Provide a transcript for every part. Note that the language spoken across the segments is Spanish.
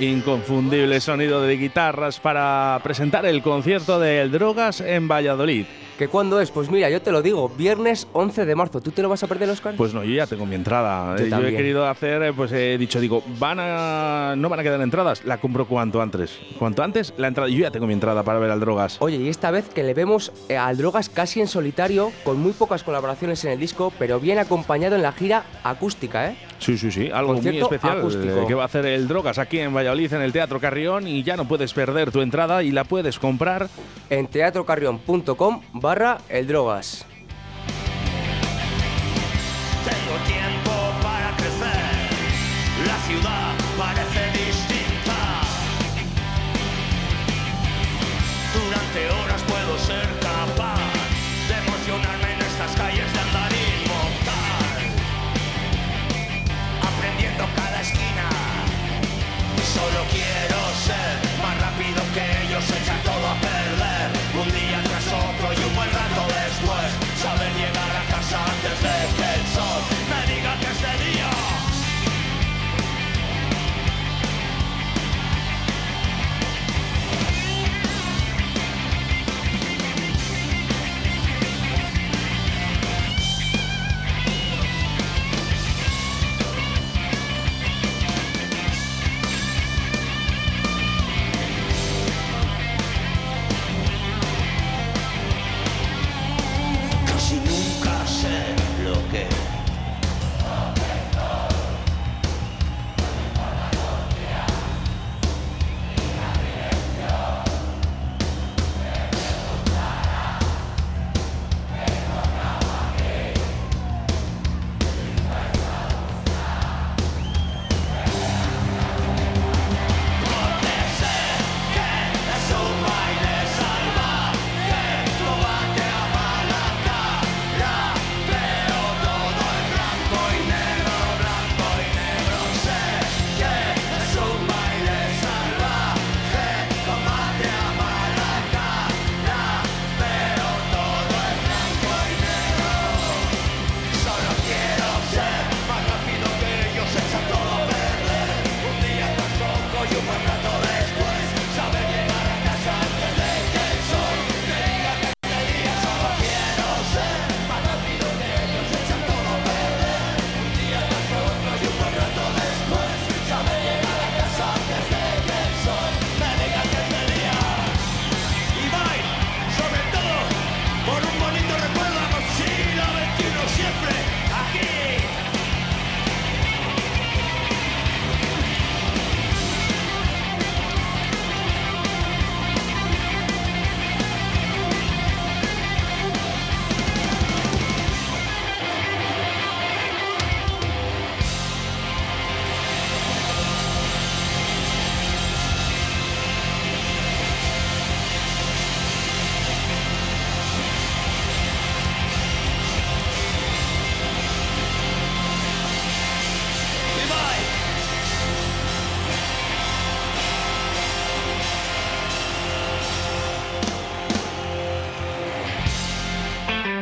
Inconfundible sonido de guitarras para presentar el concierto de El Drogas en Valladolid. ¿Que cuándo es? Pues mira, yo te lo digo, viernes 11 de marzo. ¿Tú te lo vas a perder, Oscar? Pues no, yo ya tengo mi entrada. Yo, he querido hacer, eh, pues he dicho, digo, van a, no van a quedar entradas, la compro cuanto antes. Cuanto antes, la entrada. Yo ya tengo mi entrada para ver al Drogas. Oye, y esta vez que le vemos eh, al Drogas casi en solitario, con muy pocas colaboraciones en el disco, pero bien acompañado en la gira acústica, ¿eh? Sí, sí, sí, algo muy especial eh, que va a hacer el Drogas aquí en Valladolid en el Teatro Carrión y ya no puedes perder tu entrada y la puedes comprar en teatrocarrión.com barra el Drogas.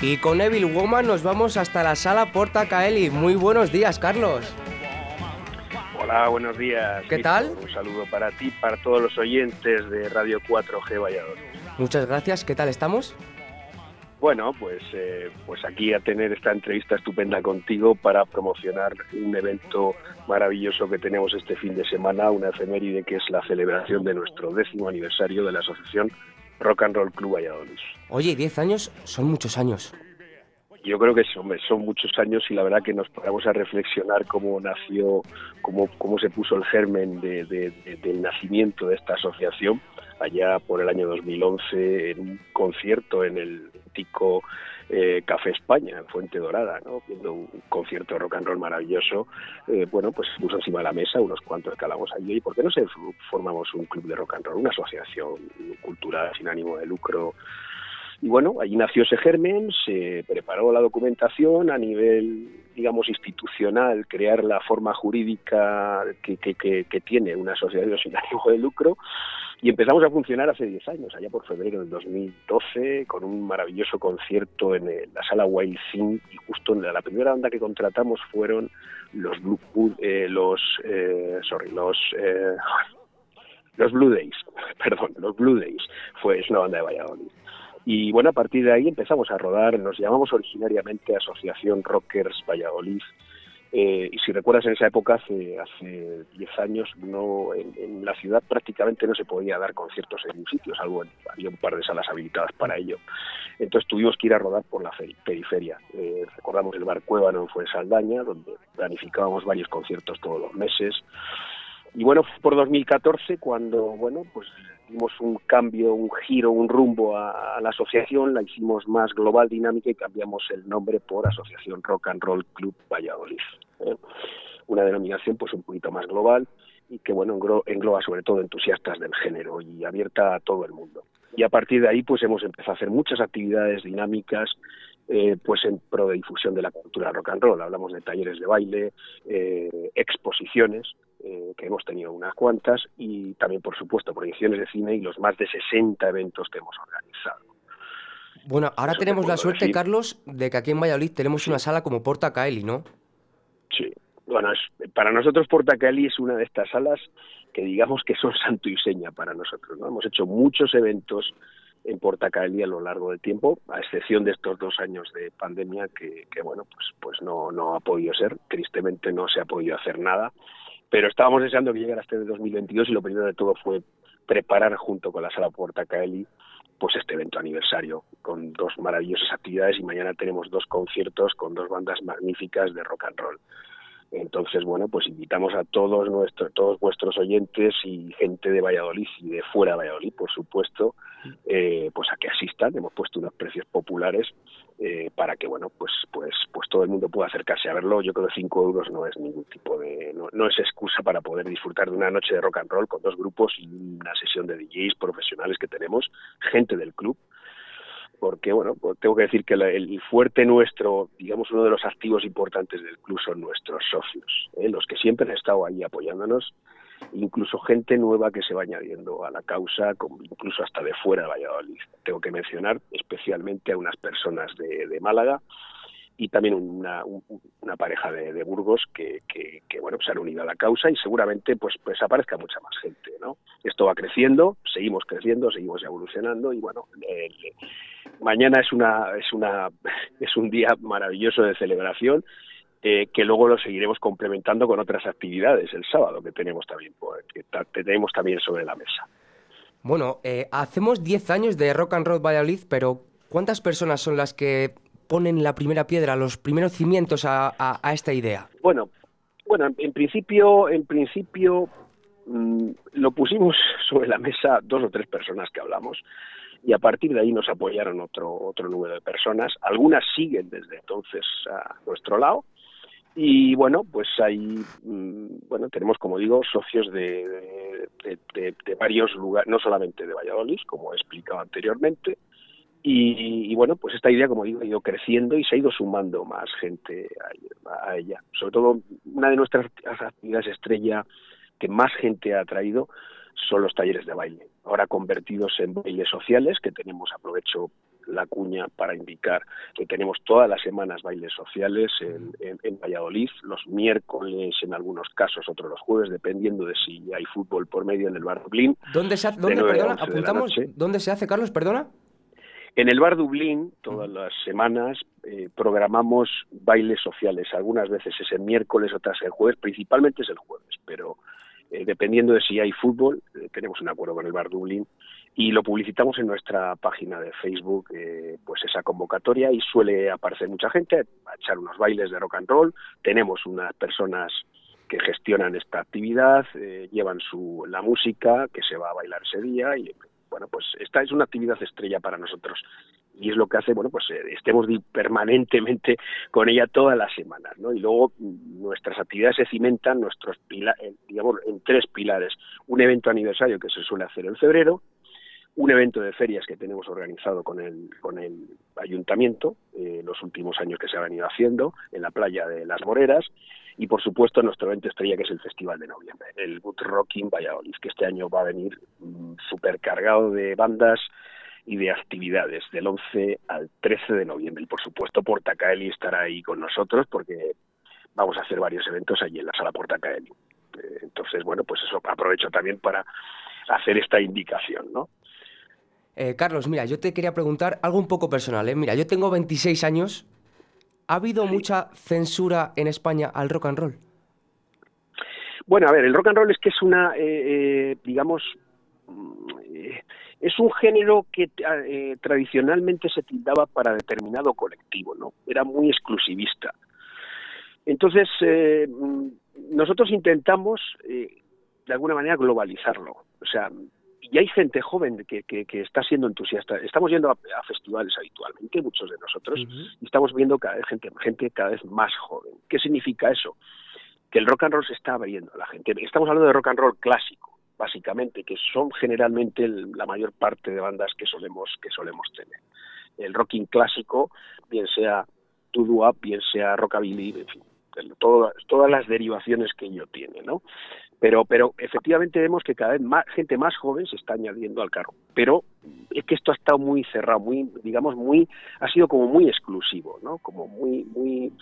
Y con Evil Woman nos vamos hasta la sala Porta Caeli. Muy buenos días, Carlos. Hola, buenos días. ¿Qué tal? Un saludo para ti, para todos los oyentes de Radio 4G Valladolid. Muchas gracias. ¿Qué tal estamos? Bueno, pues, eh, pues aquí a tener esta entrevista estupenda contigo para promocionar un evento maravilloso que tenemos este fin de semana, una efeméride que es la celebración de nuestro décimo aniversario de la asociación Rock and Roll Club Valladolid. Oye, 10 años son muchos años. Yo creo que son, son muchos años y la verdad que nos paramos a reflexionar cómo nació, cómo, cómo se puso el germen de- de- de- del nacimiento de esta asociación allá por el año 2011 en un concierto en el eh, Café España, en Fuente Dorada, ¿no? viendo un concierto de rock and roll maravilloso. eh, bueno, pues puso encima de la mesa unos cuantos calamos allí. ¿Y por qué no se formamos un club de rock and roll, una asociación cultural sin ánimo de lucro? Y bueno, allí nació ese germen, se preparó la documentación a nivel, digamos, institucional, crear la forma jurídica que, que, que, que tiene una asociación sin ánimo de lucro. Y empezamos a funcionar hace 10 años, allá por febrero del 2012, con un maravilloso concierto en el- la sala Wild Thing. Y justo en la, primera banda que contratamos fueron los Blue, Blue- eh, los, eh, sorry, los, eh, los Blue Days, perdón, los Blue Days. Fue, es una banda de Valladolid. Y bueno, a partir de ahí empezamos a rodar, nos llamamos originariamente Asociación Rockers Valladolid. Eh, y si recuerdas en esa época, hace hace 10 años, no en, la ciudad prácticamente no se podía dar conciertos en un sitio, salvo había un par de salas habilitadas para ello. Entonces tuvimos que ir a rodar por la feri- periferia. Eh, recordamos el bar Cuébano en Fuensaldaña, donde planificábamos varios conciertos todos los meses. Y bueno, fue por 2014 cuando, bueno, pues dimos un cambio, un giro, un rumbo a, la asociación, la hicimos más global, dinámica y cambiamos el nombre por Asociación Rock and Roll Club Valladolid. ¿eh? Una denominación pues un poquito más global y que, bueno, englo- engloba sobre todo entusiastas del género y abierta a todo el mundo. Y a partir de ahí pues hemos empezado a hacer muchas actividades dinámicas eh, pues en pro de difusión de la cultura rock and roll. Hablamos de talleres de baile, eh, exposiciones, eh, que hemos tenido unas cuantas, y también, por supuesto, proyecciones de cine y los más de 60 eventos que hemos organizado. Bueno, ahora Eso tenemos la suerte, decir. Carlos, de que aquí en Valladolid tenemos una sala como Porta Caeli, ¿no? Sí. Bueno, es, para nosotros Portacali es una de estas salas que digamos que son santo y seña para nosotros. ¿no? Hemos hecho muchos eventos en Portacali a lo largo del tiempo, a excepción de estos dos años de pandemia que, que bueno, pues, pues no, no ha podido ser. Tristemente no se ha podido hacer nada. Pero estábamos deseando que llegara este de 2022 y lo primero de todo fue preparar junto con la sala Portacaeli pues este evento aniversario con dos maravillosas actividades y mañana tenemos dos conciertos con dos bandas magníficas de rock and roll. Entonces, bueno, pues invitamos a todos nuestros, todos vuestros oyentes y gente de Valladolid y de fuera de Valladolid, por supuesto, eh, pues a que asistan. Hemos puesto unos precios populares eh, para que, bueno, pues, pues, pues todo el mundo pueda acercarse a verlo. Yo creo que 5 euros no es ningún tipo de, no, no es excusa para poder disfrutar de una noche de rock and roll con dos grupos y una sesión de DJs profesionales que tenemos, gente del club porque bueno, pues tengo que decir que el fuerte nuestro, digamos uno de los activos importantes del club son nuestros socios, ¿eh? los que siempre han estado ahí apoyándonos, incluso gente nueva que se va añadiendo a la causa, incluso hasta de fuera de Valladolid. Tengo que mencionar especialmente a unas personas de, de Málaga y también una, un- una pareja de, Burgos que, que, que, bueno se han unido a la causa y seguramente pues pues aparezca mucha más gente no esto va creciendo seguimos creciendo seguimos evolucionando y bueno mañana es una es una es un día maravilloso de celebración eh, que luego lo seguiremos complementando con otras actividades el sábado que tenemos también que tenemos también sobre la mesa. Bueno, eh, hacemos 10 años de Rock and Roll Valladolid, pero ¿cuántas personas son las que ponen la primera piedra, los primeros cimientos a, esta idea? Bueno, bueno, en principio, en principio mm, lo pusimos sobre la mesa dos o tres personas que hablamos y a partir de ahí nos apoyaron otro otro número de personas. Algunas siguen desde entonces a nuestro lado y bueno, pues ahí mm, bueno tenemos como digo socios de, de, de varios lugares, no solamente de Valladolid, como he explicado anteriormente, y, bueno, pues esta idea, como digo, ha ido creciendo y se ha ido sumando más gente a, ella. Sobre todo, una de nuestras actividades estrella que más gente ha traído son los talleres de baile, ahora convertidos en bailes sociales, que tenemos, aprovecho la cuña para indicar que tenemos todas las semanas bailes sociales en, en, Valladolid, los miércoles en algunos casos, otros los jueves, dependiendo de si hay fútbol por medio en el bar Dublín. ¿Dónde se hace, dónde, perdona, apuntamos, ¿dónde se hace, Carlos, perdona? En el Bar Dublín, todas las semanas, eh, programamos bailes sociales. Algunas veces es el miércoles, otras el jueves, principalmente es el jueves, pero eh, dependiendo de si hay fútbol, eh, tenemos un acuerdo con el Bar Dublín y lo publicitamos en nuestra página de Facebook, pues esa convocatoria y suele aparecer mucha gente a echar unos bailes de rock and roll. Tenemos unas personas que gestionan esta actividad, llevan su la música que se va a bailar ese día y bueno, pues esta es una actividad estrella para nosotros y es lo que hace, bueno, pues eh, estemos permanentemente con ella todas las semanas, ¿no? Y luego mm, nuestras actividades se cimentan, nuestros digamos, en tres pilares. Un evento aniversario que se suele hacer en febrero, un evento de ferias que tenemos organizado con el, con el ayuntamiento, eh, los últimos años que se ha venido haciendo, en la playa de Las Moreras, y por supuesto nuestro evento estrella que es el Festival de Noviembre, el Boot Rocking Valladolid, que este año va a venir mm, súper cargado de bandas y de actividades del 11 al 13 de noviembre. Y por supuesto Portacaeli estará ahí con nosotros porque vamos a hacer varios eventos allí en la sala Portacaeli. Eh, entonces, bueno, pues eso aprovecho también para hacer esta indicación, ¿no? Eh, Carlos, mira, yo te quería preguntar algo un poco personal. ¿eh? Mira, yo tengo 26 años ¿Ha habido mucha censura en España al rock and roll? Bueno, a ver, el rock and roll es que es una, eh, digamos, eh, es un género que tradicionalmente se tildaba para determinado colectivo, ¿no? Era muy exclusivista. Entonces, nosotros intentamos, de alguna manera, globalizarlo. O sea, y hay gente joven que, que, está siendo entusiasta. Estamos yendo a, festivales habitualmente, muchos de nosotros, y estamos viendo cada vez gente, gente cada vez más joven. ¿Qué significa eso? Que el rock and roll se está abriendo a la gente. Estamos hablando de rock and roll clásico, básicamente, que son generalmente la mayor parte de bandas que solemos, que solemos tener. El rocking clásico, bien sea doo bien sea rockabilly, en fin, todas, todas las derivaciones que ello tiene, ¿no? Pero, pero efectivamente vemos que cada vez más gente más joven se está añadiendo al carro. Pero es que esto ha estado muy cerrado, muy, digamos, muy, ha sido como muy exclusivo, ¿no? Como muy, muy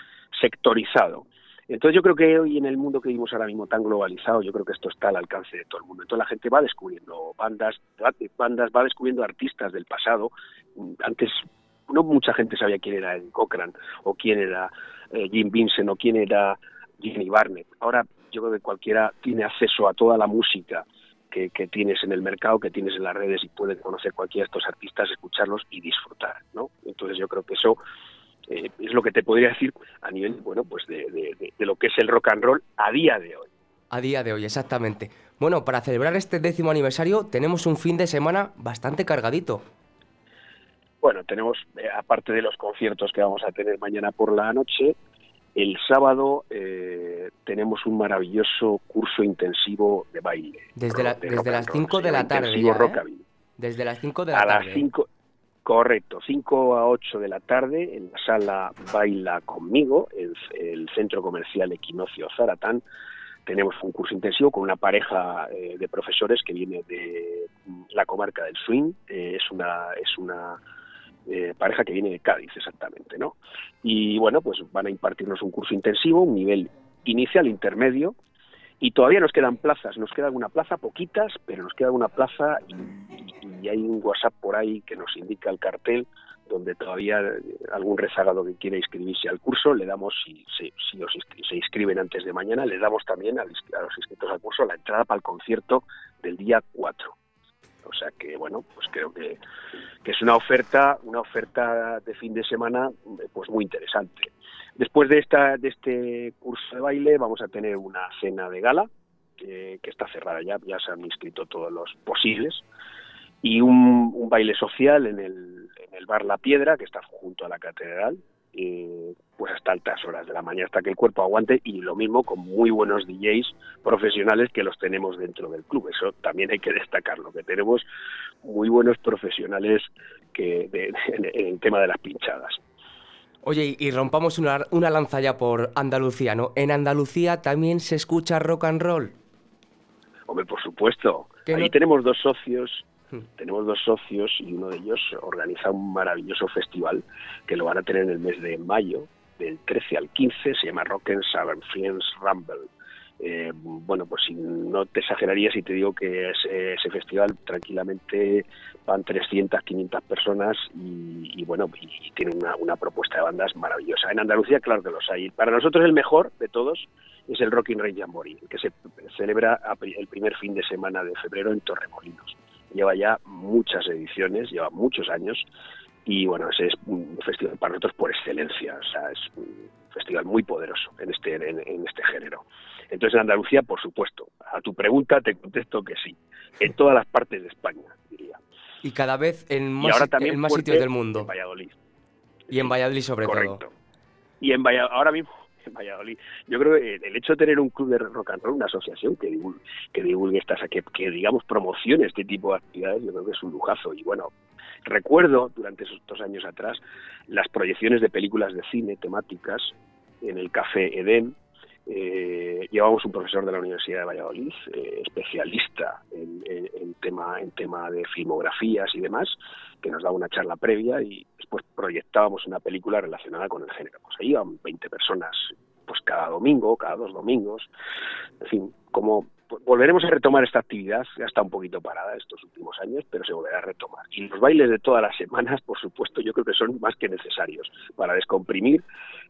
sectorizado. Entonces yo creo que hoy en el mundo que vivimos ahora mismo tan globalizado, yo creo que esto está al alcance de todo el mundo. Entonces la gente va descubriendo bandas, bandas va descubriendo artistas del pasado. Antes no mucha gente sabía quién era Eddie Cochran o quién era eh, Jim Vincent o quién era Jenny Barnett. Ahora yo creo que cualquiera tiene acceso a toda la música que, tienes en el mercado, que tienes en las redes y puede conocer cualquiera de estos artistas, escucharlos y disfrutar, ¿no? Entonces yo creo que eso eh, es lo que te podría decir a nivel, bueno, pues de, de, lo que es el rock and roll a día de hoy. A día de hoy, exactamente. Bueno, para celebrar este décimo aniversario tenemos un fin de semana bastante cargadito. Bueno, tenemos, eh, aparte de los conciertos que vamos a tener mañana por la noche, el sábado eh, tenemos un maravilloso curso intensivo de baile. Desde, desde las 5 de la tarde. ¿eh? Desde las 5 de la tarde. A las 5, correcto, 5 a 8 de la tarde en la sala Baila conmigo, el, el centro comercial Equinoccio Zaratán. Tenemos un curso intensivo con una pareja eh, de profesores que viene de la comarca del Swing. es una es una eh, pareja que viene de Cádiz exactamente, ¿no? Y bueno, pues van a impartirnos un curso intensivo, un nivel inicial, intermedio, y todavía nos quedan plazas, nos queda alguna plaza, poquitas, pero nos queda una plaza y, hay un WhatsApp por ahí que nos indica el cartel donde todavía algún rezagado que quiera inscribirse al curso, le damos, si, si, se inscriben antes de mañana, le damos también a los inscritos al curso la entrada para el concierto del día 4. O sea que, bueno, pues creo que, es una oferta, una oferta de fin de semana pues muy interesante. Después de, esta, de este curso de baile vamos a tener una cena de gala, que, que está cerrada ya, ya se han inscrito todos los posibles, y un, un baile social en el, en el bar La Piedra, que está junto a la catedral, eh, pues hasta altas horas de la mañana, hasta que el cuerpo aguante, y lo mismo con muy buenos DJs profesionales que los tenemos dentro del club. Eso también hay que destacarlo, que tenemos muy buenos profesionales que en, el tema de las pinchadas. Oye, y rompamos una, una lanza ya por Andalucía, ¿no? ¿En Andalucía también se escucha rock and roll? Hombre, por supuesto. Ahí tenemos dos socios. Tenemos dos socios y uno de ellos organiza un maravilloso festival que lo van a tener en el mes de mayo, del 13 al 15, se llama Rock and Southern Friends Rumble. Eh, bueno, pues si no te exageraría si te digo que ese, ese festival tranquilamente van 300, 500 personas y, bueno, y, tiene una, propuesta de bandas maravillosa. En Andalucía, claro que los hay. Para nosotros el mejor de todos es el Rocking Rey Jamboree, que se celebra el primer fin de semana de febrero en Torremolinos lleva ya muchas ediciones, lleva muchos años y bueno, ese es un festival para nosotros por excelencia, o sea, es un festival muy poderoso en este, en, este género. Entonces en Andalucía, por supuesto, a tu pregunta te contesto que sí, en todas las partes de España, diría. Y cada vez en más, en más sitios del mundo. En Valladolid. Y en Valladolid sobre Correcto. Y en Valladolid, ahora mismo Valladolid. Yo creo que el hecho de tener un club de rock and roll, una asociación que divulgue, estas, que, que digamos promocione este tipo de actividades, yo creo que es un lujazo. Y bueno, recuerdo durante esos dos años atrás las proyecciones de películas de cine temáticas en el Café Edén, eh, llevamos un profesor de la Universidad de Valladolid, eh, especialista en, tema, en tema de filmografías y demás, que nos daba una charla previa y después proyectábamos una película relacionada con el género. Pues ahí iban 20 personas, pues cada domingo, cada dos domingos, en fin, como volveremos a retomar esta actividad, ya está un poquito parada estos últimos años, pero se volverá a retomar. Y los bailes de todas las semanas, por supuesto, yo creo que son más que necesarios para descomprimir,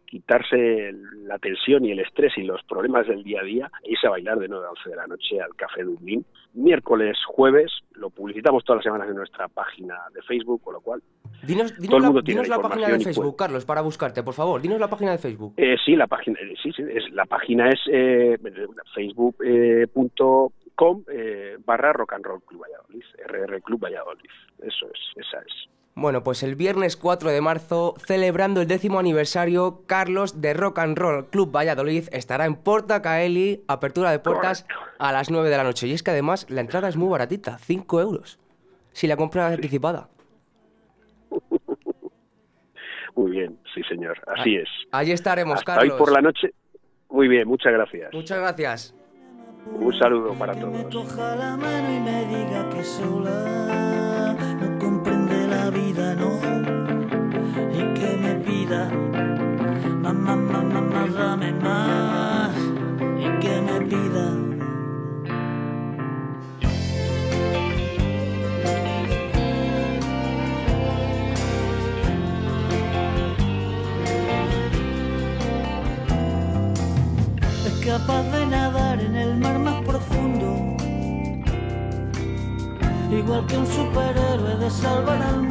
quitarse la tensión y el estrés y los problemas del día a día e irse a bailar de 9 a 11 de la noche al Café Dublín. Miércoles, jueves, lo publicitamos todas las semanas en nuestra página de Facebook, con lo cual Dinos, la, página de Facebook, Carlos, para buscarte, por favor. Dinos la página de Facebook. Eh, sí, la página, sí, sí, es, la página es eh, facebook.com eh, barra Rock and Roll Club Valladolid, RR Club Valladolid. Eso es, esa es. Bueno, pues el viernes 4 de marzo, celebrando el décimo aniversario, Carlos de Rock and Roll Club Valladolid estará en Porta Caeli, apertura de puertas a las 9 de la noche. Y es que además la entrada es muy baratita, 5 euros, si la compra anticipada. Muy bien, sí señor, así es. Allí estaremos, Carlos. Hoy por la noche. Muy bien, muchas gracias. Muchas gracias. Un saludo para todos. Mamá, mamá, más, dame más, y que me pida. capaz de nadar en el mar más profundo, igual que un superhéroe de salvar al mundo,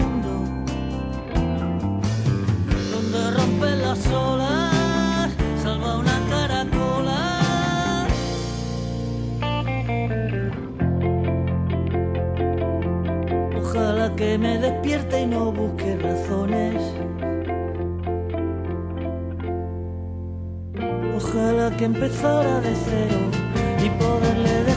que empezara de cero y poderle decir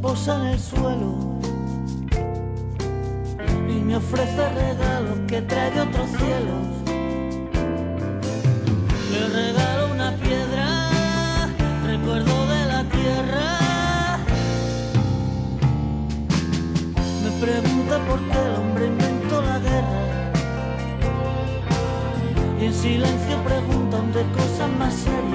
posa en el suelo y me ofrece regalos que trae de otros cielos. Le regalo una piedra, recuerdo de la tierra. Me pregunta por qué el hombre inventó la guerra. Y en silencio preguntan de cosas más serias.